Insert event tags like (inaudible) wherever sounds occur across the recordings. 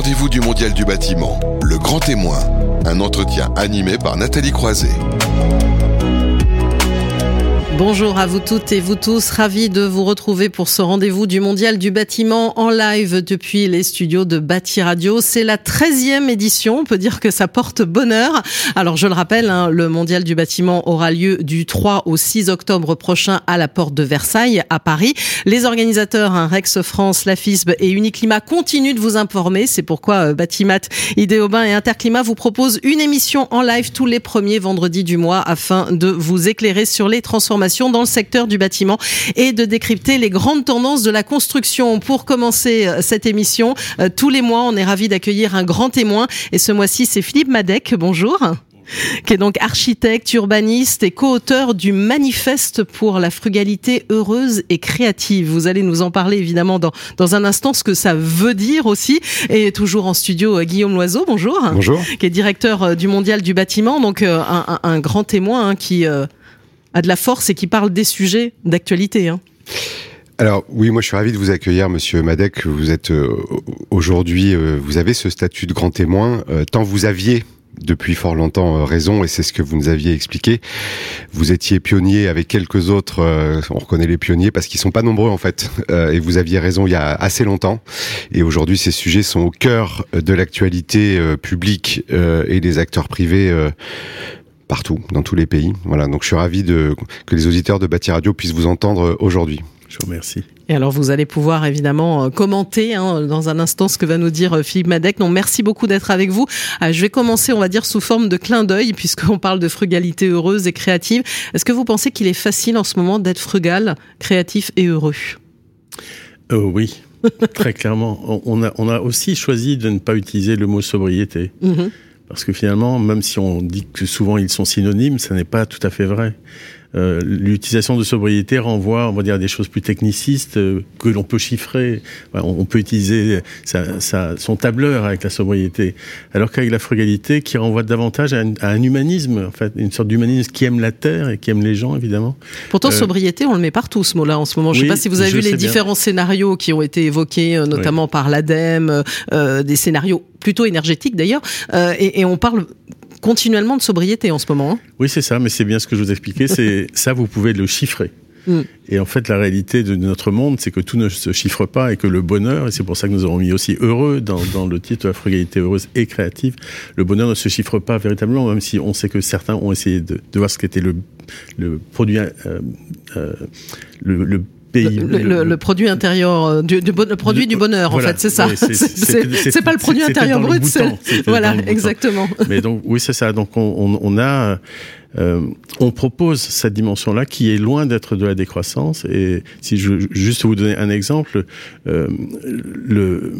rendez-vous du Mondial du bâtiment, le grand témoin. Un entretien animé par Nathalie Croiset. Bonjour à vous toutes et vous tous, ravi de vous retrouver pour ce rendez-vous du Mondial du bâtiment en live depuis les studios de Bâti Radio. C'est la 13e édition, on peut dire que ça porte bonheur. Alors je le rappelle, hein, le Mondial du bâtiment aura lieu du 3 au 6 octobre prochain à la porte de Versailles à Paris. Les organisateurs, hein, Rex France, la FISB et Uniclimat continuent de vous informer. C'est pourquoi euh, Batimat, Idéobain et Interclimat vous proposent une émission en live tous les premiers vendredis du mois afin de vous éclairer sur les transformations dans le secteur du bâtiment et de décrypter les grandes tendances de la construction. Pour commencer euh, cette émission, euh, tous les mois, on est ravi d'accueillir un grand témoin et ce mois-ci, c'est Philippe Madec. Bonjour qui est donc architecte, urbaniste et co-auteur du manifeste pour la frugalité heureuse et créative. Vous allez nous en parler évidemment dans, dans un instant, ce que ça veut dire aussi. Et toujours en studio, euh, Guillaume Loiseau, bonjour. Bonjour. Qui est directeur du Mondial du bâtiment, donc un, un, grand témoin hein, qui a de la force et qui parle des sujets d'actualité. Hein. Alors oui, moi je suis ravi de vous accueillir, Monsieur Madec. Vous êtes euh, aujourd'hui, euh, vous avez ce statut de grand témoin. Euh, tant vous aviez depuis fort longtemps raison, et c'est ce que vous nous aviez expliqué. Vous étiez pionnier avec quelques autres, on reconnaît les pionniers parce qu'ils sont pas nombreux en fait, (laughs) et vous aviez raison il y a assez longtemps. Et aujourd'hui, ces sujets sont au cœur de l'actualité publique et des acteurs privés partout, dans tous les pays. Voilà, donc je suis ravi de, que les auditeurs de Bâti Radio puissent vous entendre aujourd'hui. Je vous remercie. Et alors, vous allez pouvoir évidemment euh, commenter hein, dans un instant ce que va nous dire euh, Philippe Madec. Non, merci beaucoup d'être avec vous. Euh, je vais commencer, on va dire, sous forme de clin d'œil, puisqu'on (laughs) parle de frugalité heureuse et créative. Est-ce que vous pensez qu'il est facile en ce moment d'être frugal, créatif et heureux? Oui, très clairement. (laughs) On a, on a aussi choisi de ne pas utiliser le mot sobriété. Mm-hmm. Parce que finalement, même si on dit que souvent ils sont synonymes, ça n'est pas tout à fait vrai. Euh, l'utilisation de sobriété renvoie, on va dire, à des choses plus technicistes euh, que l'on peut chiffrer. on, peut utiliser sa, son tableur avec la sobriété, alors qu'avec la frugalité, qui renvoie davantage à, un humanisme, en fait, une sorte d'humanisme qui aime la terre et qui aime les gens, évidemment. Pourtant, euh, sobriété, on le met partout ce mot-là en ce moment. Je ne sais pas si vous avez vu les différents scénarios qui ont été évoqués, notamment par l'ADEME, des scénarios plutôt énergétiques d'ailleurs, et, et on parle continuellement de sobriété en ce moment. Hein. oui, c'est ça, mais c'est bien ce que je vous expliquais. C'est (laughs) ça, vous pouvez le chiffrer. Mm. Et en fait, la réalité de notre monde, c'est que tout ne se chiffre pas et que le bonheur, et c'est pour ça que nous avons mis aussi heureux dans, dans le titre la frugalité heureuse et créative, le bonheur ne se chiffre pas véritablement, même si on sait que certains ont essayé de, de voir ce qu'était le, le produit, euh, euh, le, le le, produit intérieur euh, du, le produit du bonheur en fait c'est ça. C'est pas le produit intérieur brut voilà exactement. Mais donc oui c'est ça. Donc on, on, a euh, on propose cette dimension là qui est loin d'être de la décroissance. Et si je juste vous donner un exemple euh, le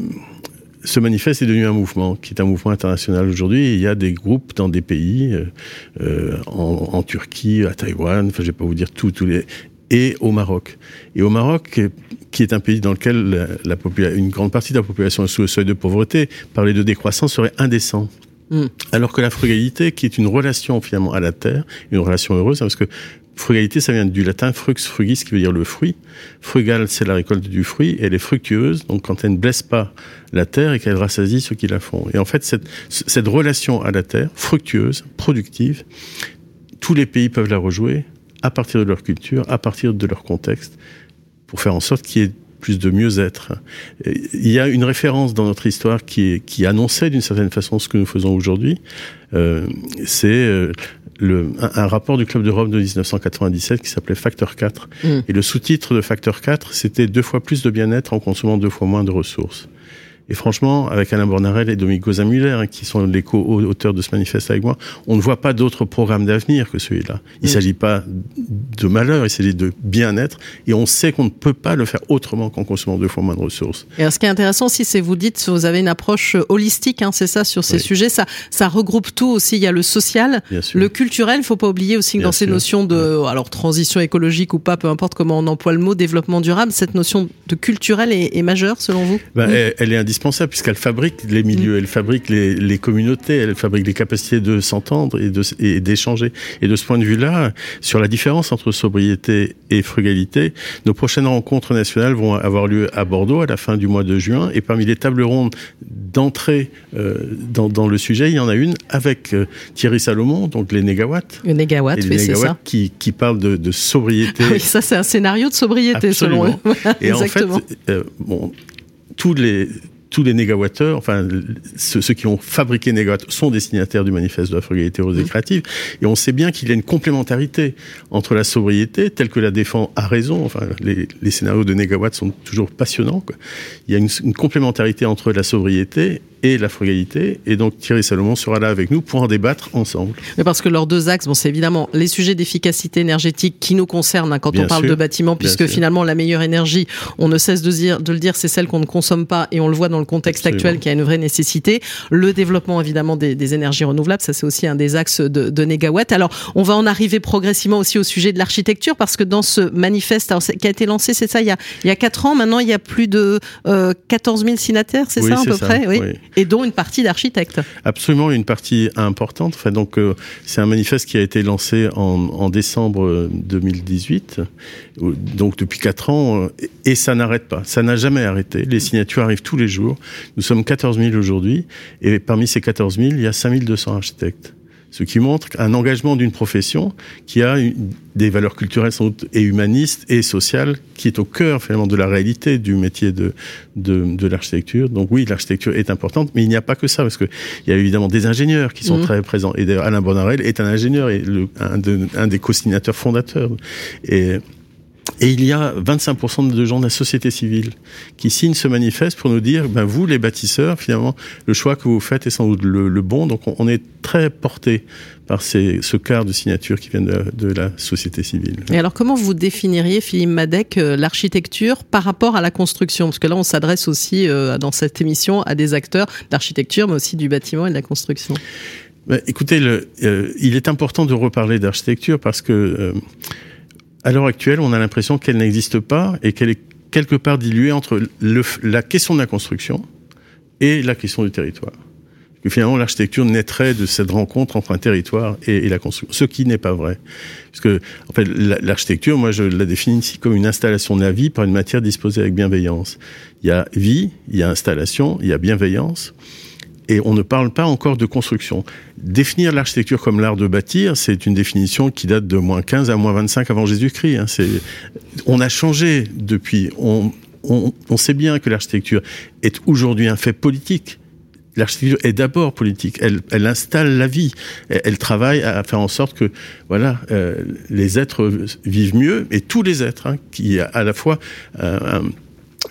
ce manifeste est devenu un mouvement, qui est un mouvement international aujourd'hui. Il y a des groupes dans des pays, euh, en, en, Turquie, à Taïwan, enfin, je vais pas vous dire tout, tous les, et au Maroc. Et au Maroc, qui est un pays dans lequel la, la une grande partie de la population est sous le seuil de pauvreté, parler de décroissance serait indécent. Hmm. Alors que la frugalité, qui est une relation finalement à la terre, une relation heureuse, hein, parce que frugalité, ça vient du latin frux frugis, qui veut dire le fruit. Frugal, c'est la récolte du fruit, elle est fructueuse, donc quand elle ne blesse pas la terre et qu'elle rassasie ceux qui la font. Et en fait, cette, cette relation à la terre, fructueuse, productive, tous les pays peuvent la rejouer, à partir de leur culture, à partir de leur contexte, pour faire en sorte qu'il y ait plus de mieux-être. Il y a une référence dans notre histoire qui, annonçait d'une certaine façon ce que nous faisons aujourd'hui. Euh, c'est euh, un, rapport du Club d'Europe de 1997 qui s'appelait Facteur 4. Mm. Et le sous-titre de Facteur 4, c'était deux fois plus de bien-être en consommant deux fois moins de ressources. Et franchement, avec Alain Bornarel et Dominique Zamuller, hein, qui sont les co-auteurs de ce manifeste avec moi, on ne voit pas d'autres programmes d'avenir que celui-là. Il ne mm. s'agit pas de malheur, il s'agit de bien-être. Et on sait qu'on ne peut pas le faire autrement qu'en consommant deux fois moins de ressources. Et ce qui est intéressant aussi, c'est vous dites, vous avez une approche holistique, hein, c'est ça, sur ces sujets. Ça, ça regroupe tout aussi. Il y a le social, le culturel. Il ne faut pas oublier aussi que dans ces notions de, alors transition écologique ou pas, peu importe comment on emploie le mot, développement durable, cette notion de culturel est, majeure selon vous? Ben, elle, est indispensable indispensable puisqu'elle fabrique les milieux, elle fabrique les, les, communautés, elle fabrique les capacités de s'entendre et, d'échanger. Et de ce point de vue-là, sur la différence entre sobriété et frugalité, nos prochaines rencontres nationales vont avoir lieu à Bordeaux à la fin du mois de juin. Et parmi les tables rondes d'entrée euh, dans, dans, le sujet, il y en a une avec euh, Thierry Salomon, donc les négawatts. Les négawatts, oui, c'est ça. Qui, qui parle de, de sobriété. Ah oui, ça c'est un scénario de sobriété Absolument. selon eux. (laughs) et Exactement. en fait, euh, bon, tous les tous les négawateurs, enfin ceux, ceux, qui ont fabriqué négawatt sont des signataires du manifeste de la frugalité rose et créative. Et on sait bien qu'il y a une complémentarité entre la sobriété, telle que la défend à raison. Enfin, les, les scénarios de négawatt sont toujours passionnants. Quoi. Il y a une, une complémentarité entre la sobriété et la frugalité. Et donc Thierry Salomon sera là avec nous pour en débattre ensemble. Mais parce que leurs deux axes, bon, c'est évidemment les sujets d'efficacité énergétique qui nous concernent hein, quand Bien on parle sûr. de bâtiments, puisque finalement la meilleure énergie, on ne cesse de, dire, de le dire, c'est celle qu'on ne consomme pas et on le voit dans le contexte Absolument. actuel qui a une vraie nécessité. Le développement évidemment des, des énergies renouvelables, ça c'est aussi un des axes de, de Négawatt. Alors on va en arriver progressivement aussi au sujet de l'architecture parce que dans ce manifeste alors, qui a été lancé, c'est ça, il y a, il y a quatre ans, maintenant il y a plus de euh, 14 000 signataires, c'est Oui, ça à peu ça, près, oui. oui. Et dont une partie d'architectes. Absolument, une partie importante. Enfin, donc, euh, c'est un manifeste qui a été lancé en, en décembre euh, 2018, euh, donc depuis quatre ans, euh, et ça n'arrête pas. Ça n'a jamais arrêté. Les signatures arrivent tous les jours. Nous sommes 14 000 aujourd'hui, et parmi ces 14 000, il y a 5 200 architectes. Ce qui montre un engagement d'une profession qui a une- des valeurs culturelles sans doute et humanistes et sociales qui est au cœur finalement de la réalité du métier de, de, de l'architecture. Donc oui, l'architecture est importante, mais il n'y a pas que ça parce que il y a évidemment des ingénieurs qui sont Mhm. très présents. Et d'ailleurs, Alain Bonarel est un ingénieur et le, un, de- un des co-signateurs fondateurs. Et et il y a 25% de gens de la société civile qui signent ce manifeste pour nous dire, ben vous, les bâtisseurs, finalement, le choix que vous faites est sans doute le, le bon. Donc on, on est très porté par ces, ce quart de signatures qui viennent de, de la société civile. Et alors, comment vous définiriez, Philippe Madec, euh, l'architecture par rapport à la construction? Parce que là, on s'adresse aussi, euh, dans cette émission, à des acteurs d'architecture, mais aussi du bâtiment et de la construction. Ben, écoutez, le, euh, il est important de reparler d'architecture parce que, euh, à l'heure actuelle, on a l'impression qu'elle n'existe pas et qu'elle est quelque part diluée entre la question de la construction et la question du territoire. Que finalement, l'architecture naîtrait de cette rencontre entre un territoire et, et la construction, ce qui n'est pas vrai. Parce que, en fait, la- l'architecture, moi, je la définis ici comme une installation de la vie par une matière disposée avec bienveillance. Il y a vie, il y a installation, il y a bienveillance et on ne parle pas encore de construction. Définir l'architecture comme l'art de bâtir, c'est une définition qui date de moins 15 à moins 25 avant Jésus-Christ. hein. On a changé depuis. On, sait bien que l'architecture est aujourd'hui un fait politique. L'architecture est d'abord politique. Elle, installe la vie. Elle, travaille à faire en sorte que, voilà, euh, les êtres vivent mieux et tous les êtres, hein, qui à la fois euh,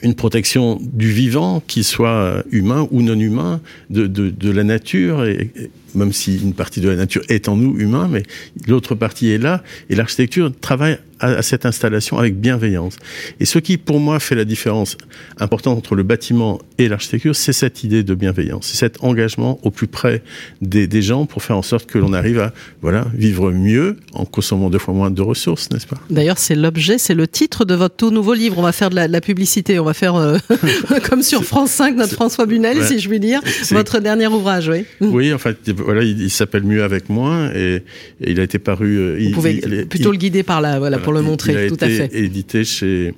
une protection du vivant, qu'il soit euh, humain ou non humain, de, la nature, et même si une partie de la nature est en nous, humain, mais l'autre partie est là, et l'architecture travaille à, à cette installation avec bienveillance. Et ce qui, pour moi, fait la différence importante entre le bâtiment et l'architecture, c'est cette idée de bienveillance, c'est cet engagement au plus près des, des gens pour faire en sorte que l'on arrive à voilà, vivre mieux en consommant deux fois moins de ressources, n'est-ce pas? D'ailleurs, c'est l'objet, c'est le titre de votre tout nouveau livre. On va faire de la, de la publicité. On va faire, euh, (laughs) comme sur France 5, notre François Bunel, Ouais. si je puis dire. Votre dernier ouvrage, oui. Oui, en fait, voilà, il, il s'appelle Mieux avec moins et, et il a été paru. euh, Vous il- pouvez il- plutôt le guider par là, voilà, pour le montrer, a tout été à fait. Mhm. édité chez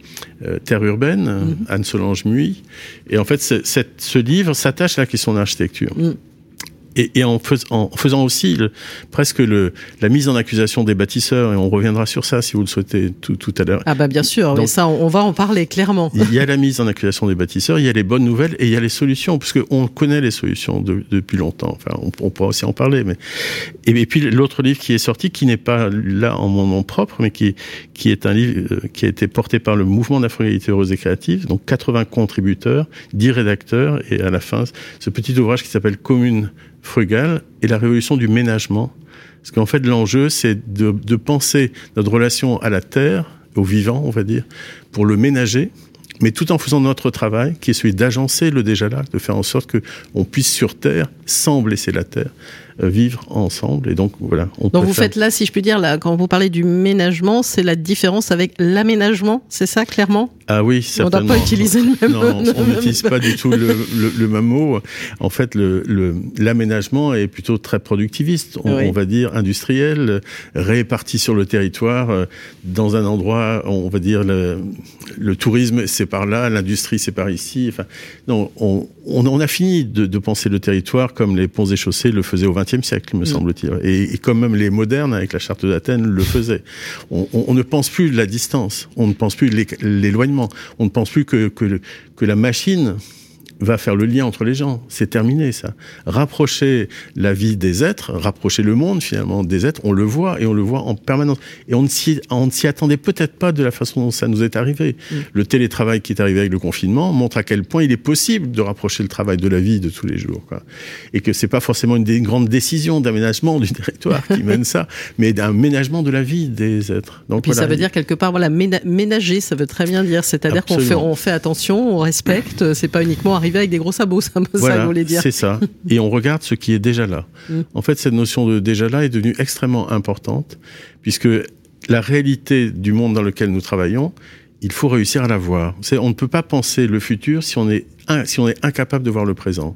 euh, Terre Urbaine, Anne Solange Muy. Et en fait, cette- ce livre s'attache à la question de l'architecture. Mm. Et, et en, fais- en faisant aussi le- presque le, la mise en accusation des bâtisseurs, et on reviendra sur ça si vous le souhaitez tout, tout à l'heure. Ah bah bien sûr, mais ça, on on va en parler clairement. Il y a la mise en accusation des bâtisseurs, il y a les bonnes nouvelles et il y a les solutions, parce qu'on connaît les solutions de- depuis longtemps. Enfin, on, on pourra aussi en parler. Mais et, et puis l'autre livre qui est sorti, qui n'est pas là en mon nom propre, mais qui qui est un livre euh, qui a été porté par le mouvement frugalité heureuse et créative, donc 80 contributeurs, 10 rédacteurs, et à la fin, ce petit ouvrage qui s'appelle Commune frugale et la révolution du ménagement. Parce qu'en fait, l'enjeu, c'est de, de penser notre relation à la terre, au vivant, on va dire, pour le ménager, mais tout en faisant notre travail, qui est celui d'agencer le déjà là, de faire en sorte que on puisse sur terre, sans blesser la terre, euh, vivre ensemble. Et donc voilà. On donc vous faites là, si je puis dire, là, quand vous parlez du ménagement, c'est la différence avec l'aménagement, c'est ça clairement? Ah oui, certainement. On ne doit pas utiliser le même mot. Non, on n'utilise pas du tout le, le, le, même mot. En fait, l'aménagement est plutôt très productiviste, on, on, va dire industriel, réparti sur le territoire, euh, dans un endroit, on va dire le, tourisme c'est par là, l'industrie c'est par ici. Enfin, non, on, on, a fini de, de, penser le territoire comme les ponts et chaussées le faisaient au XXe siècle, me mm. semble-t-il, et, et, comme même les modernes avec la charte d'Athènes le faisaient. On, on, on, ne pense plus la distance, on ne pense plus l'éloignement, on ne pense plus que, la machine va faire le lien entre les gens. C'est terminé, ça. Rapprocher la vie des êtres, rapprocher le monde, finalement, des êtres, on le voit et on le voit en permanence. Et on ne s'y attendait peut-être pas de la façon dont ça nous est arrivé. Mm. Le télétravail qui est arrivé avec le confinement montre à quel point il est possible de rapprocher le travail de la vie de tous les jours. Quoi. Et que c'est pas forcément une, une grande décision d'aménagement du (laughs) territoire qui mène ça, mais d'un ménagement de la vie des êtres. Donc, Puis ça veut dire quelque part, voilà, ménager, ça veut très bien dire. C'est-à-dire qu'on fait, on fait attention, on respecte, c'est pas uniquement arriver avec des gros sabots, ça, voilà, voulait dire. C'est ça. Et on regarde ce qui est déjà là. Mm. En fait, cette notion de déjà là est devenue extrêmement importante, puisque la réalité du monde dans lequel nous travaillons, il faut réussir à la voir. On ne peut pas penser le futur si on est si on est incapable de voir le présent.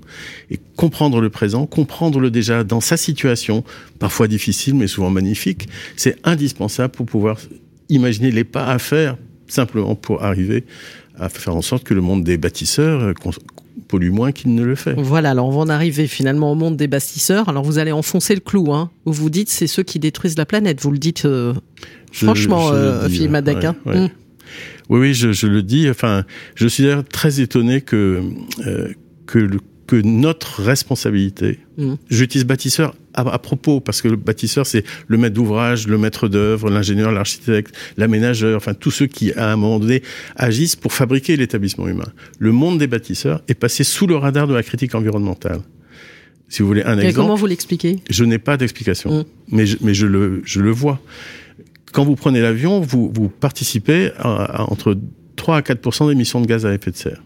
Et comprendre le présent, comprendre le déjà dans sa situation, parfois difficile mais souvent magnifique, c'est indispensable pour pouvoir imaginer les pas à faire simplement pour arriver à faire en sorte que le monde des bâtisseurs euh, pollue moins qu'il ne le fait. Voilà, alors on va en arriver finalement au monde des bâtisseurs. Alors vous allez enfoncer le clou, hein. Vous vous dites c'est ceux qui détruisent la planète. Vous le dites euh, franchement, euh, Madec. Hein. Hum. Oui, oui, je, je, le dis. Enfin, je suis d'ailleurs très étonné que euh, que le que notre responsabilité, mmh. j'utilise bâtisseur à, à, propos, parce que le bâtisseur, c'est le maître d'ouvrage, le maître d'œuvre, l'ingénieur, l'architecte, l'aménageur, enfin tous ceux qui, à un moment donné, agissent pour fabriquer l'établissement humain. Le monde des bâtisseurs est passé sous le radar de la critique environnementale. Si vous voulez un exemple. comment vous l'expliquez? Je n'ai pas d'explication, mmh. mais, je, mais je, le, je le vois. Quand vous prenez l'avion, vous, vous participez à, à entre 3 à 4 d'émissions de gaz à effet de serre.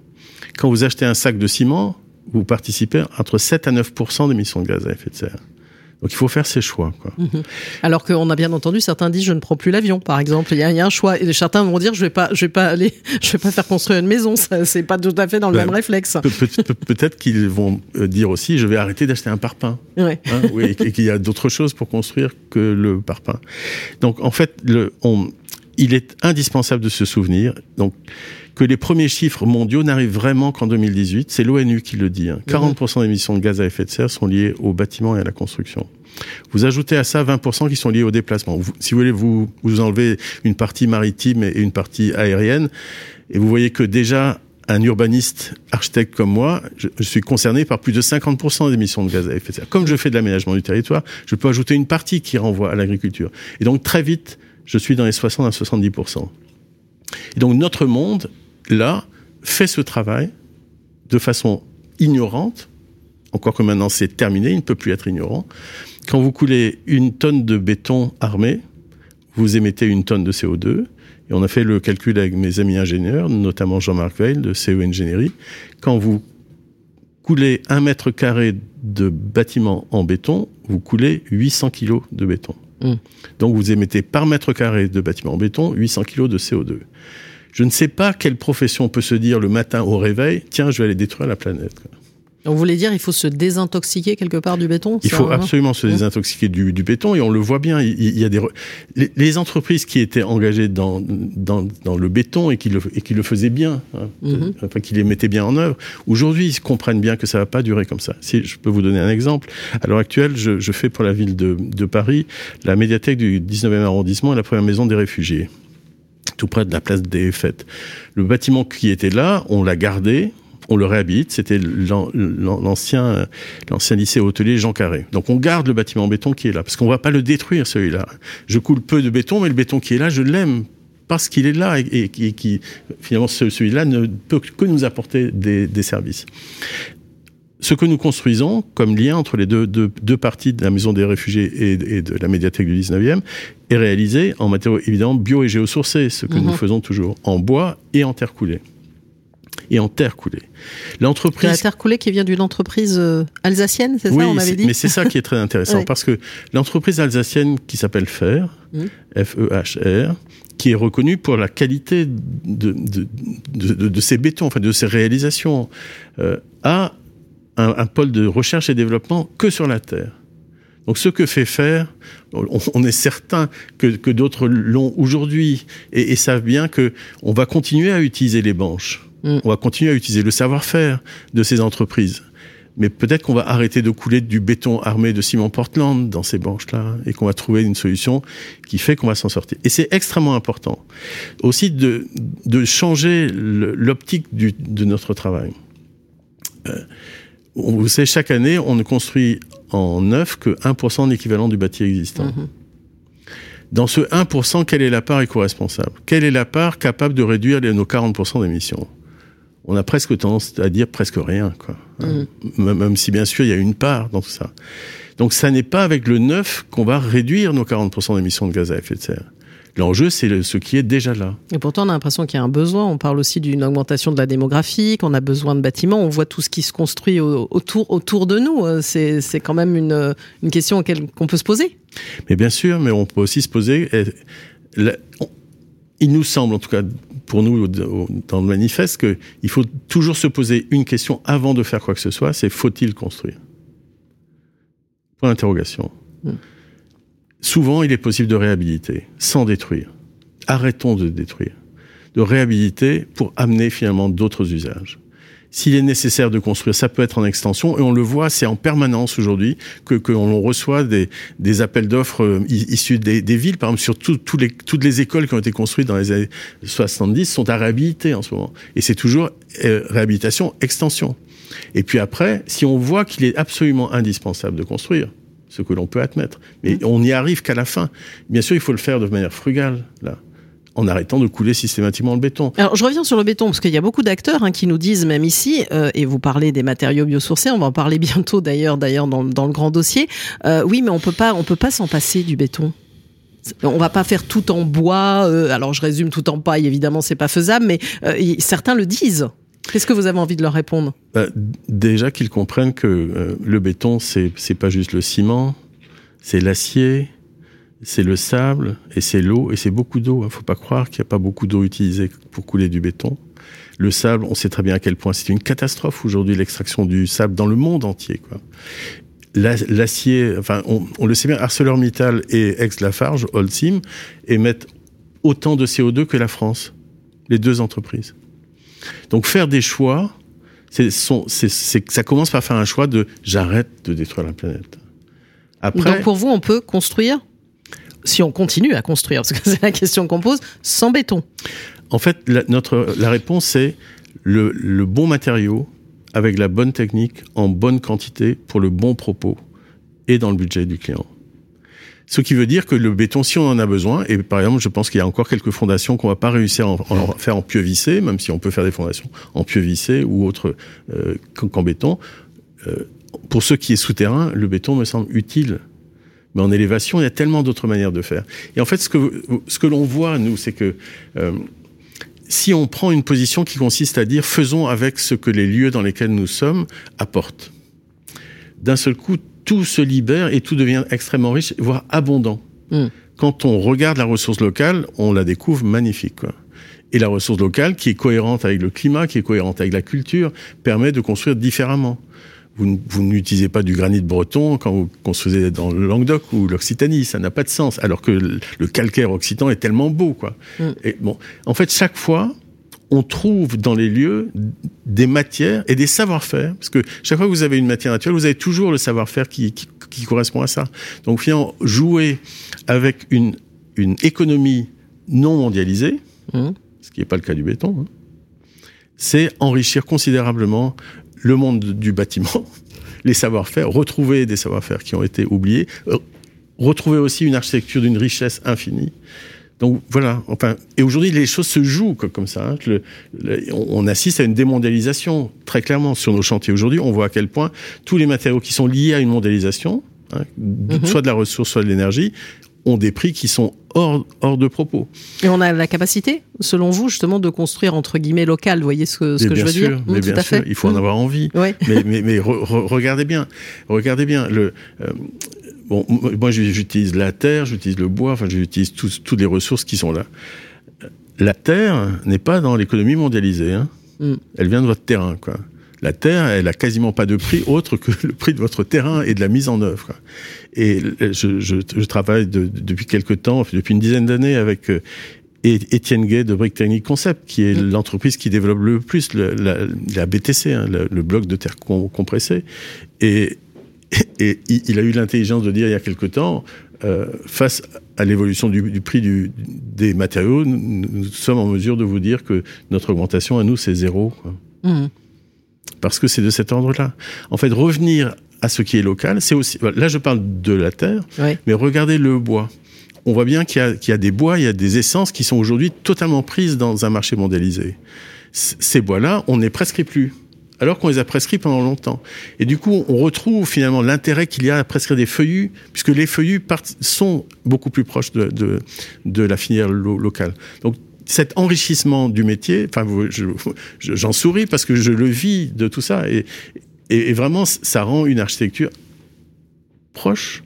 Quand vous achetez un sac de ciment, vous participez entre 7 à 9% d'émissions de gaz à effet de serre. Donc il faut faire ses choix. Quoi. Mhm. Alors qu'on a bien entendu, certains disent je ne prends plus l'avion, par exemple. Il y, a, il y, a, un choix. Et certains vont dire je vais pas, je vais pas aller, (laughs) je vais pas faire construire une maison. Ça, c'est pas tout à fait dans le ben, même réflexe. Peut-être qu'ils vont euh, dire aussi je vais arrêter d'acheter un parpaing. Ouais. Hein, oui, et qu'il y a d'autres choses pour construire que le parpaing. Donc en fait, le, on, il est indispensable de se souvenir. Donc que les premiers chiffres mondiaux n'arrivent vraiment qu'en 2018. C'est l'ONU qui le dit. Hein. 40% d'émissions de gaz à effet de serre sont liées au bâtiment et à la construction. Vous ajoutez à ça 20% qui sont liés au déplacement. Vous, si vous voulez, vous, vous enlevez une partie maritime et une partie aérienne, et vous voyez que déjà un urbaniste architecte comme moi, je, je, suis concerné par plus de 50% d'émissions de gaz à effet de serre. Comme je fais de l'aménagement du territoire, je peux ajouter une partie qui renvoie à l'agriculture. Et donc très vite, je suis dans les 60 à 70%. Et donc notre monde là, fait ce travail de façon ignorante, encore que maintenant c'est terminé, il ne peut plus être ignorant. Quand vous coulez une tonne de béton armé, vous émettez une tonne de CO2. Et on a fait le calcul avec mes amis ingénieurs, notamment Jean-Marc Veil de CE Ingénierie. Quand vous coulez un mètre carré de bâtiment en béton, vous coulez 800 kilos de béton. Mmh. Donc vous émettez par mètre carré de bâtiment en béton 800 kilos de CO2. Je ne sais pas quelle profession peut se dire le matin au réveil, tiens, je vais aller détruire la planète. On voulait dire il faut se désintoxiquer quelque part du béton Il faut absolument se désintoxiquer du, du, béton et on le voit bien. Il, y a des les, les entreprises qui étaient engagées dans, dans, dans, le béton et qui le, et qui le faisaient bien, hein, mm -hmm. enfin qui les mettaient bien en œuvre. Aujourd'hui, ils comprennent bien que ça va pas durer comme ça. Si je peux vous donner un exemple, à l'heure actuelle, je, je, fais pour la ville de, de Paris la médiathèque du 19e arrondissement et la première maison des réfugiés tout près de la place des fêtes. Le bâtiment qui était là, on l'a gardé, on le réhabite. C'était l'ancien l'ancien lycée hôtelier Jean Carré. Donc on garde le bâtiment en béton qui est là, parce qu'on va pas le détruire celui-là. Je coule peu de béton, mais le béton qui est là, je l'aime parce qu'il est là et, qui finalement celui-là ne peut que nous apporter des, des services ce que nous construisons comme lien entre les deux, deux, deux, parties de la maison des réfugiés et, et, de la médiathèque du 19e est réalisé en matériaux évidemment bio et géosourcés, ce que mmh. nous faisons toujours, en bois et en terre coulée. Et en terre coulée. L'entreprise. La terre coulée qui vient d'une entreprise euh, alsacienne, c'est ça, on avait dit mais c'est ça qui est très intéressant (laughs) parce que l'entreprise alsacienne qui s'appelle FER, mmh. F-E-H-R, qui est reconnue pour la qualité de, de, de, de ses bétons, enfin de ses réalisations, euh, a un, un pôle de recherche et développement que sur la terre. Donc ce que fait faire, on, est certain que, que d'autres l'ont aujourd'hui et, et, savent bien que on va continuer à utiliser les banches, mm. on va continuer à utiliser le savoir-faire de ces entreprises. Mais peut-être qu'on va arrêter de couler du béton armé de ciment Portland dans ces banches-là et qu'on va trouver une solution qui fait qu'on va s'en sortir. Et c'est extrêmement important aussi de, de changer l'optique de notre travail. Euh, vous savez, chaque année, on ne construit en neuf que 1% de l'équivalent du bâti existant. Mhm. Dans ce 1%, quelle est la part éco-responsable? Quelle est la part capable de réduire nos 40% d'émissions? On a presque tendance à dire presque rien, quoi. Mhm. Même si bien sûr il y a une part dans tout ça. Donc ça n'est pas avec le neuf qu'on va réduire nos 40% d'émissions de gaz à effet de serre. L'enjeu, c'est ce qui est déjà là. Et pourtant, on a l'impression qu'il y a un besoin. On parle aussi d'une augmentation de la démographie, qu'on a besoin de bâtiments. On voit tout ce qui se construit autour, autour de nous. Euh, c'est quand même une, une question qu'on peut se poser. Mais bien sûr, mais on peut aussi se poser. Il nous semble, en tout cas pour nous dans le manifeste, qu'il faut toujours se poser une question avant de faire quoi que ce soit, c'est faut-il construire? Point d'interrogation. Hmm. Souvent, il est possible de réhabiliter sans détruire. Arrêtons de détruire. De réhabiliter pour amener finalement d'autres usages. S'il est nécessaire de construire, ça peut être en extension, et on le voit, c'est en permanence aujourd'hui que qu'on reçoit des, des appels d'offres euh, issus des, des, villes, par exemple sur tout, les, toutes les écoles qui ont été construites dans les années 70 sont à réhabiliter en ce moment, et c'est toujours euh, réhabilitation, extension. Et puis après, si on voit qu'il est absolument indispensable de construire, ce que l'on peut admettre. Mais mmh. on n'y arrive qu'à la fin. Bien sûr, il faut le faire de manière frugale, là en arrêtant de couler systématiquement le béton. Alors je reviens sur le béton parce qu'il y a beaucoup d'acteurs hein, qui nous disent même ici euh, et vous parlez des matériaux biosourcés, on va en parler (laughs) bientôt d'ailleurs d'ailleurs dans, dans, le grand dossier. Euh, oui, mais on peut pas on peut pas s'en passer du béton. On va pas faire tout en bois. Euh, alors je résume tout en paille, évidemment c'est pas faisable, mais certains le disent. Qu'est-ce que vous avez envie de leur répondre? Bah, Déjà qu'ils comprennent que le béton, c'est c'est pas juste le ciment, c'est l'acier, c'est le sable et c'est l'eau et c'est beaucoup d'eau. Il hein. faut pas croire qu'il n'y a pas beaucoup d'eau utilisée pour couler du béton. Le sable, on sait très bien à quel point c'est une catastrophe aujourd'hui l'extraction du sable dans le monde entier. L'acier, enfin, on, le sait bien, ArcelorMittal et Aix-Lafarge, Holcim, émettent autant de CO2 que la France, les deux entreprises. Donc faire des choix, ça commence par faire un choix de j'arrête de détruire la planète. Après, Donc pour vous, on peut construire, si on continue à construire, parce que c'est la question qu'on pose, sans béton. En fait, la, notre, la réponse c'est le, le bon matériau avec la bonne technique en bonne quantité pour le bon propos et dans le budget du client. Ce qui veut dire que le béton, si on en a besoin, et par exemple, je pense qu'il y a encore quelques fondations qu'on va pas réussir à en, faire en pieu vissé, même si on peut faire des fondations en pieu vissé ou autre euh, qu'en béton. Euh, pour ce qui est souterrain, le béton me semble utile. Mais en élévation, il y a tellement d'autres manières de faire. Et en fait, ce que, ce que l'on voit, nous, c'est que euh, si on prend une position qui consiste à dire faisons avec ce que les lieux dans lesquels nous sommes apportent, d'un seul coup, tout se libère et tout devient extrêmement riche, voire abondant. Hmm. Quand on regarde la ressource locale, on la découvre magnifique. Quoi. Et la ressource locale, qui est cohérente avec le climat, qui est cohérente avec la culture, permet de construire différemment. Vous, vous n'utilisez pas du granit breton quand vous construisez dans le Languedoc ou l'Occitanie, ça n'a pas de sens. Alors que le, calcaire occitan est tellement beau, quoi. Hmm. Et bon, en fait, chaque fois, on trouve dans les lieux des matières et des savoir-faire, parce que chaque fois que vous avez une matière naturelle, vous avez toujours le savoir-faire qui, qui, correspond à ça. Donc finalement, jouer avec une, une économie non mondialisée, mmh. ce qui n'est pas le cas du béton, hein, c'est enrichir considérablement le monde du bâtiment, (laughs) les savoir-faire, retrouver des savoir-faire qui ont été oubliés, euh, retrouver aussi une architecture d'une richesse infinie. Donc voilà, enfin, et aujourd'hui les choses se jouent comme ça. Hein. on assiste à une démondialisation très clairement sur nos chantiers. Aujourd'hui, on voit à quel point tous les matériaux qui sont liés à une mondialisation, hein, mhm. soit de la ressource, soit de l'énergie, ont des prix qui sont hors, hors de propos. Et on a la capacité, selon vous, justement, de construire entre guillemets local. Vous voyez ce que, ce que je veux sûr, dire Mais Mm, bien Tout à sûr, fait. il faut en Mm. avoir envie. Ouais. mais mais, mais re- re- regardez bien, regardez bien. Le, euh, bon, moi j'utilise la terre, j'utilise le bois, enfin j'utilise toutes les ressources qui sont là. La terre n'est pas dans l'économie mondialisée. Hein. Mm. Elle vient de votre terrain, quoi. La terre, elle a quasiment pas de prix autre que le prix de votre terrain et de la mise en œuvre. Et je, je, je travaille de- de- depuis quelque temps, depuis une dizaine d'années, avec euh, Étienne Gay de Brick Technique Concept, qui est Mm. l'entreprise qui développe le plus le- la, la BTC, hein, le, le bloc de terre com- compressé. Et, et il a eu l'intelligence de dire il y a quelque temps, euh, face à l'évolution du, du prix du- des matériaux, nous, nous sommes en mesure de vous dire que notre augmentation à nous, c'est zéro. quoi. Parce que c'est de cet ordre-là. En fait, revenir à ce qui est local, c'est aussi. Là, je parle de la terre, Ouais. mais regardez le bois. On voit bien qu'il y, a- qu'il y a des bois, il y a des essences qui sont aujourd'hui totalement prises dans un marché mondialisé. C- Ces bois-là, on ne les prescrit plus. Alors qu'on les a prescrits pendant longtemps. Et du coup, on retrouve finalement l'intérêt qu'il y a à prescrire des feuillus, puisque les feuillus sont beaucoup plus proches de, de, de la filière lo- locale. Donc, cet enrichissement du métier, enfin, j'en souris parce que je le vis de tout ça. Et, et, et vraiment, ça rend une architecture proche,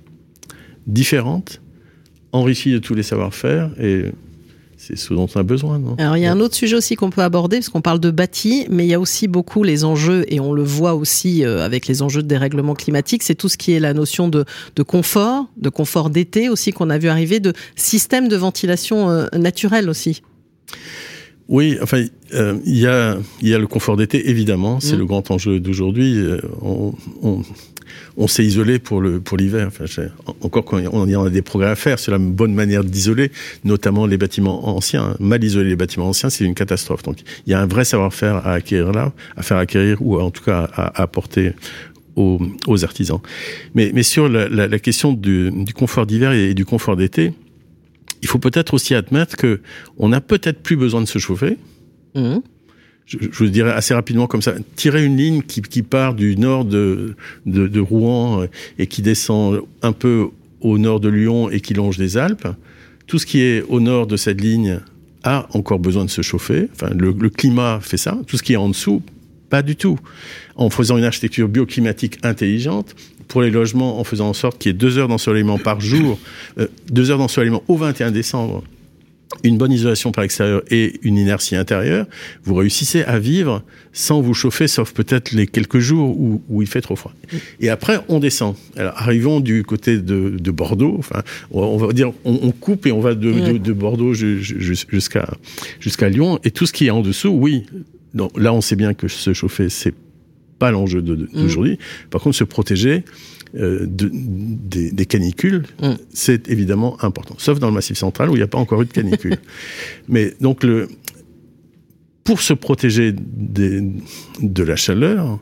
différente, enrichie de tous les savoir-faire. Et c'est ce dont on a besoin, non? Alors il y a un autre sujet aussi qu'on peut aborder parce qu'on parle de bâti, mais il y a aussi beaucoup les enjeux et on le voit aussi euh, avec les enjeux de dérèglement climatique, c'est tout ce qui est la notion de, de confort, de confort d'été aussi qu'on a vu arriver, de système de ventilation euh, naturel aussi. Oui, enfin, euh, il y a y a le confort d'été évidemment, c'est Mm. le grand enjeu d'aujourd'hui. Euh, On, on, on s'est isolé pour le pour l'hiver. Enfin, encore quand on y en a des progrès à faire sur la bonne manière d'isoler, notamment les bâtiments anciens. Mal isoler les bâtiments anciens, c'est une catastrophe. Donc, il y a un vrai savoir-faire à acquérir là, à faire acquérir ou en tout cas à, à apporter aux, aux artisans. Mais, mais sur la, la, la question du, du confort d'hiver et, et du confort d'été, il faut peut-être aussi admettre que on n'a peut-être plus besoin de se chauffer. Mhm. Je, je vous dirais assez rapidement comme ça, tirer une ligne qui, qui part du nord de, de, de Rouen euh, et qui descend un peu au nord de Lyon et qui longe les Alpes. Tout ce qui est au nord de cette ligne a encore besoin de se chauffer. Enfin, le, le climat fait ça. Tout ce qui est en dessous, pas du tout. En faisant une architecture bioclimatique intelligente, pour les logements, en faisant en sorte qu'il y ait deux heures d'ensoleillement par jour, euh, deux heures d'ensoleillement au 21 décembre, une bonne isolation par l'extérieur et une inertie intérieure, vous réussissez à vivre sans vous chauffer, sauf peut-être les quelques jours où, où il fait trop froid. Et après, on descend. Alors, arrivons du côté de, de Bordeaux. Enfin, on, va dire, on, on coupe et on va de, de, de Bordeaux ju- ju- jusqu'à jusqu'à Lyon. Et tout ce qui est en dessous, oui. Donc, là, on sait bien que se chauffer, c'est pas l'enjeu de- d'aujourd'hui. Par contre, se protéger euh, de, des, des canicules, Mm. c'est évidemment important. Sauf dans le Massif central où il n'y a pas encore eu de canicule. (laughs) Mais donc, le, pour se protéger des- de la chaleur,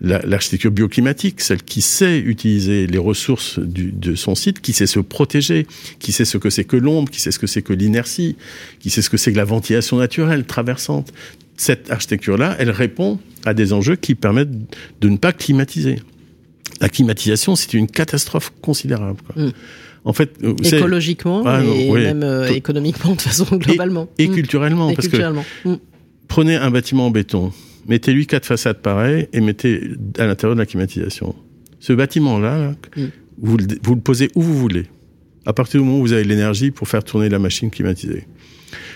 la- l'architecture bioclimatique, celle qui sait utiliser les ressources du- de son site, qui sait se protéger, qui sait ce que c'est que l'ombre, qui sait ce que c'est que l'inertie, qui sait ce que c'est que la ventilation naturelle traversante. Cette architecture-là, elle répond à des enjeux qui permettent de ne pas climatiser. La climatisation, c'est une catastrophe considérable. quoi. Mm. En fait, euh, Écologiquement Ah, et oui. même euh, économiquement de façon globalement. et culturellement, Et parce que culturellement. Mm. prenez un bâtiment en béton, mettez-lui quatre façades pareilles et mettez à l'intérieur de la climatisation. Ce bâtiment-là, là, Mm. vous, le, vous le posez où vous voulez, à partir du moment où vous avez l'énergie pour faire tourner la machine climatisée.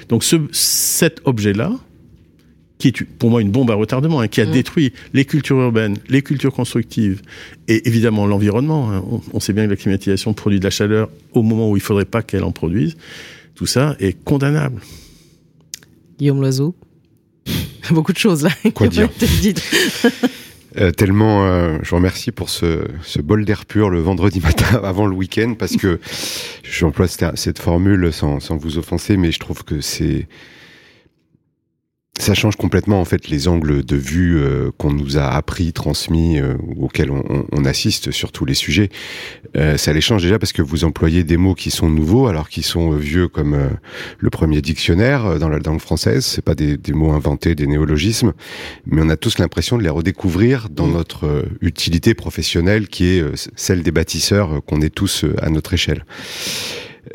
Donc ce, cet objet-là, qui est pour moi une bombe à retardement, hein, qui a Mm. détruit les cultures urbaines, les cultures constructives et évidemment l'environnement. hein. On, on sait bien que la climatisation produit de la chaleur au moment où il faudrait pas qu'elle en produise. Tout ça est condamnable. Guillaume Loiseau. (laughs) Beaucoup de choses là. Quoi dire. (laughs) Euh, tellement, euh, je vous remercie pour ce, ce bol d'air pur le vendredi (laughs) matin avant le week-end parce que j'emploie cette, cette formule sans, sans vous offenser, mais je trouve que c'est ça change complètement en fait les angles de vue euh, qu'on nous a appris, transmis, euh, auxquels on, on- on assiste sur tous les sujets. Euh, ça les change déjà parce que vous employez des mots qui sont nouveaux alors qu'ils sont euh, vieux comme euh, le premier dictionnaire euh, dans la langue française. C'est pas des, des mots inventés, des néologismes, mais on a tous l'impression de les redécouvrir dans Mm. notre utilité professionnelle qui est celle des bâtisseurs qu'on est tous à notre échelle.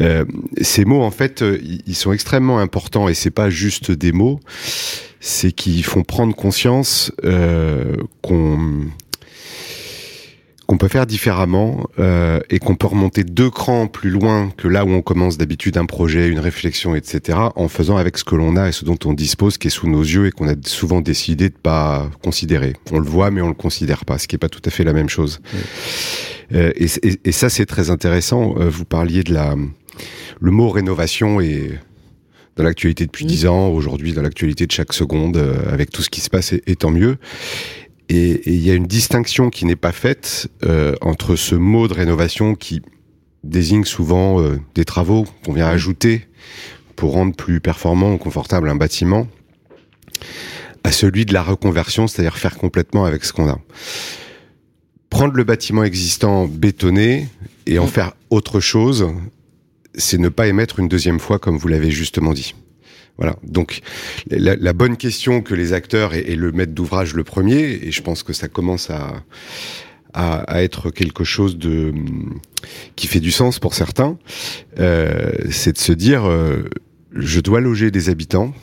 Euh, ces mots, en fait, euh, ils sont extrêmement importants et c'est pas juste des mots, c'est qu'ils font prendre conscience euh, qu'on qu'on peut faire différemment euh, et qu'on peut remonter deux crans plus loin que là où on commence d'habitude un projet, une réflexion, etc. en faisant avec ce que l'on a et ce dont on dispose, qui est sous nos yeux et qu'on a souvent décidé de pas considérer. On le voit mais on le considère pas, ce qui est pas tout à fait la même chose. Et, et, et, ça c'est très intéressant. Euh, vous parliez de la le mot rénovation et dans l'actualité depuis dix ans, aujourd'hui dans l'actualité de chaque seconde, euh, avec tout ce qui se passe, et, et tant mieux. Et il y a une distinction qui n'est pas faite euh, entre ce mot de rénovation qui désigne souvent euh, des travaux qu'on vient ajouter pour rendre plus performant ou confortable un bâtiment, à celui de la reconversion, c'est-à-dire faire complètement avec ce qu'on a. Prendre le bâtiment existant bétonné et en faire autre chose, c'est ne pas émettre une deuxième fois, comme vous l'avez justement dit. Voilà. Donc la, la, bonne question que les acteurs et, et le maître d'ouvrage le premier, et je pense que ça commence à, à, à, être quelque chose de qui fait du sens pour certains, euh, c'est de se dire euh, je dois loger des habitants.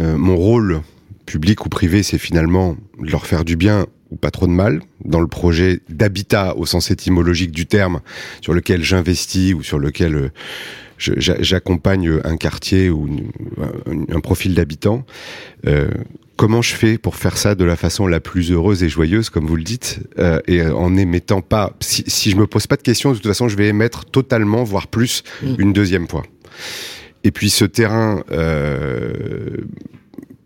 Euh, mon rôle public ou privé, c'est finalement de leur faire du bien ou pas trop de mal dans le projet d'habitat au sens étymologique du terme sur lequel j'investis ou sur lequel euh, j'accompagne un quartier ou un, profil d'habitant. Euh, comment je fais pour faire ça de la façon la plus heureuse et joyeuse, comme vous le dites, euh, et en n'émettant pas. Si, si, je me pose pas de questions, de toute façon, je vais émettre totalement, voire plus, mmh. une deuxième fois. Et puis ce terrain euh,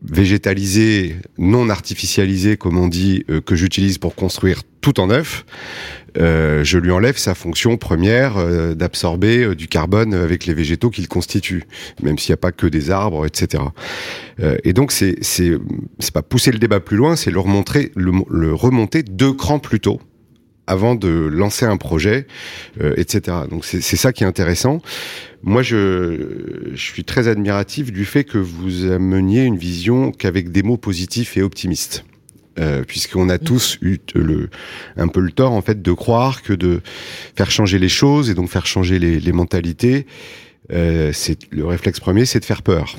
végétalisé, non artificialisé, comme on dit, euh, que j'utilise pour construire tout en neuf, euh, je lui enlève sa fonction première euh, d'absorber euh, du carbone avec les végétaux qu'il constitue, même s'il n'y a pas que des arbres, etc. Euh, et donc c'est c'est pas pousser le débat plus loin, c'est le remontrer le, le remonter deux crans plus tôt avant de lancer un projet, euh, etc. Donc c'est ça qui est intéressant. Moi, je, je suis très admiratif du fait que vous ameniez une vision qu'avec des mots positifs et optimistes. Euh, puisqu'on a tous eu le, un peu le tort en fait de croire que de faire changer les choses et donc faire changer les, les mentalités, euh, c'est le réflexe premier, c'est de faire peur.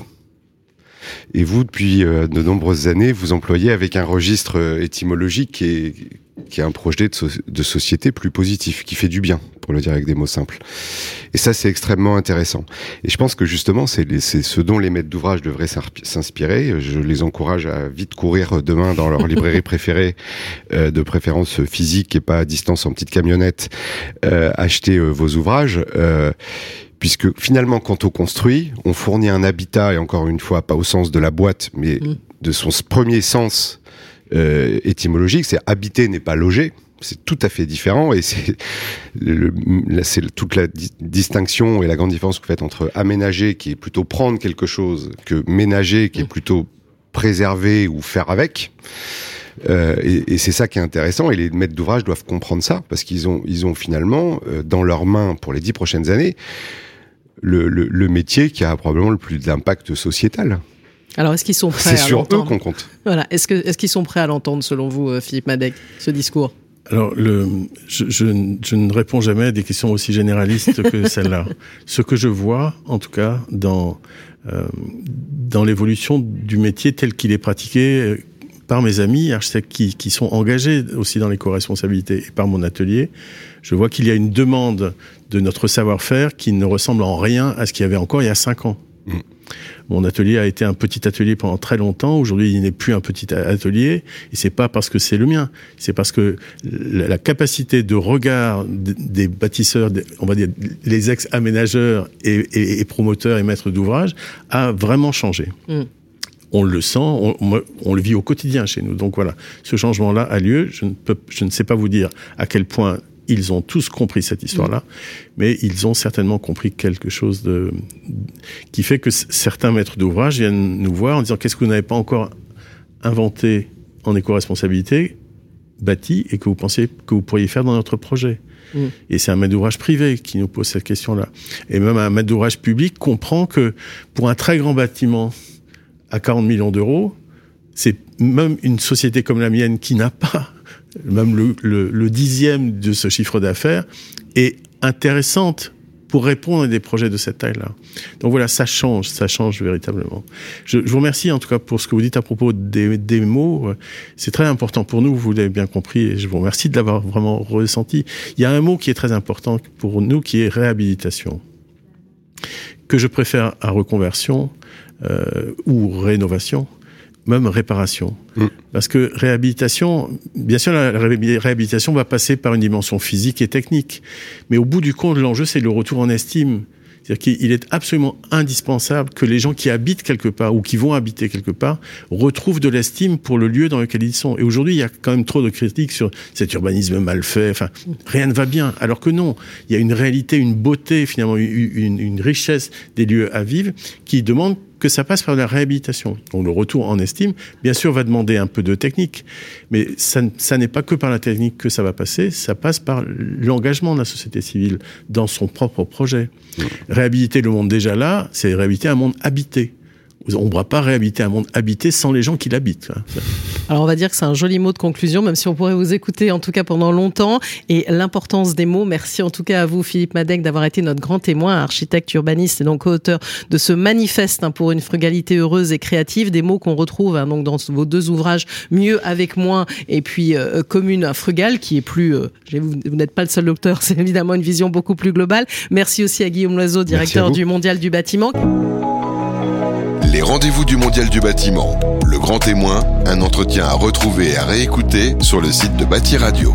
Et vous, depuis euh, de nombreuses années, vous employez avec un registre euh, étymologique qui est, qui est un projet de, so de société plus positif, qui fait du bien, pour le dire avec des mots simples. Et ça, c'est extrêmement intéressant. Et je pense que justement, c'est ce dont les maîtres d'ouvrage devraient s'inspirer. Je les encourage à vite courir demain dans leur librairie (laughs) préférée, euh, de préférence physique et pas à distance en petite camionnette, euh, acheter euh, vos ouvrages. Euh, puisque finalement, quand on construit, on fournit un habitat, et encore une fois, pas au sens de la boîte, mais mmh. de son premier sens euh, étymologique, c'est habiter n'est pas loger. C'est tout à fait différent et c'est toute la di distinction et la grande différence que vous faites entre aménager, qui est plutôt prendre quelque chose, que ménager, qui est plutôt préserver ou faire avec. Euh, et, et c'est ça qui est intéressant. Et les maîtres d'ouvrage doivent comprendre ça parce qu'ils ont, ils ont finalement euh, dans leurs mains pour les dix prochaines années le, le, le métier qui a probablement le plus d'impact sociétal. Alors, est-ce qu'ils sont prêts C'est sur eux qu'on compte. Voilà. Est-ce que est-ce qu'ils sont prêts à l'entendre, selon vous, euh, Philippe Madec, ce discours? Alors, le, je, je, je, ne réponds jamais à des questions aussi généralistes que (laughs) celle-là. Ce que je vois, en tout cas, dans euh, dans l'évolution du métier tel qu'il est pratiqué euh, par mes amis architectes qui, qui sont engagés aussi dans l'éco-responsabilité et par mon atelier, je vois qu'il y a une demande de notre savoir-faire qui ne ressemble en rien à ce qu'il y avait encore il y a cinq ans. Mmh. Mon atelier a été un petit atelier pendant très longtemps. Aujourd'hui, il n'est plus un petit atelier. Et c'est pas parce que c'est le mien. C'est parce que la capacité de regard des bâtisseurs, on va dire les ex-aménageurs et, et, et, promoteurs et maîtres d'ouvrage, a vraiment changé. Mm on le sent, on, on, le vit au quotidien chez nous. Donc voilà, ce changement-là a lieu. Je ne, peux, je ne sais pas vous dire à quel point ils ont tous compris cette histoire-là, mmh. mais ils ont certainement compris quelque chose de qui fait que certains maîtres d'ouvrage viennent nous voir en disant qu'est-ce que vous n'avez pas encore inventé en éco-responsabilité, bâti, et que vous pensiez que vous pourriez faire dans notre projet? Mmh. Et c'est un maître d'ouvrage privé qui nous pose cette question-là. Et même un maître d'ouvrage public comprend que pour un très grand bâtiment à 40 millions d'euros, c'est même une société comme la mienne qui n'a pas même le, le, le, dixième de ce chiffre d'affaires est intéressante pour répondre à des projets de cette taille-là. Donc voilà, ça change, ça change véritablement. Je, je, vous remercie en tout cas pour ce que vous dites à propos des, des mots. C'est très important pour nous, vous l'avez bien compris, et je vous remercie de l'avoir vraiment ressenti. Il y a un mot qui est très important pour nous, qui est réhabilitation, que je préfère à reconversion euh, ou rénovation même réparation. Mm. Parce que réhabilitation, bien sûr, la réhabilitation va passer par une dimension physique et technique. Mais au bout du compte, l'enjeu, c'est le retour en estime. C'est-à-dire qu'il est absolument indispensable que les gens qui habitent quelque part ou qui vont habiter quelque part retrouvent de l'estime pour le lieu dans lequel ils sont. Et aujourd'hui, il y a quand même trop de critiques sur cet urbanisme mal fait. Enfin, rien ne va bien. Alors que non, il y a une réalité, une beauté, finalement, une, une richesse des lieux à vivre qui demande que ça passe par la réhabilitation. Donc le retour en estime, bien sûr, va demander un peu de technique, mais ça, ça n'est pas que par la technique que ça va passer, ça passe par l'engagement de la société civile dans son propre projet. Mmh. Réhabiliter le monde déjà là, c'est réhabiliter un monde habité on ne pourra pas réhabiter un monde habité sans les gens qui l'habitent. Alors on va dire que c'est un joli mot de conclusion, même si on pourrait vous écouter en tout cas pendant longtemps. Et l'importance des mots, merci en tout cas à vous Philippe Madec d'avoir été notre grand témoin, architecte urbaniste et donc auteur de ce manifeste hein, pour une frugalité heureuse et créative, des mots qu'on retrouve hein, donc dans vos deux ouvrages, Mieux avec moins et puis euh, Commune frugale, qui est plus, euh, vous, vous n'êtes pas le seul docteur, (laughs) c'est évidemment une vision beaucoup plus globale. Merci aussi à Guillaume Loiseau, directeur du Mondial du bâtiment. Les rendez-vous du Mondial du bâtiment. Le grand témoin, un entretien à retrouver et à réécouter sur le site de Bâti Radio.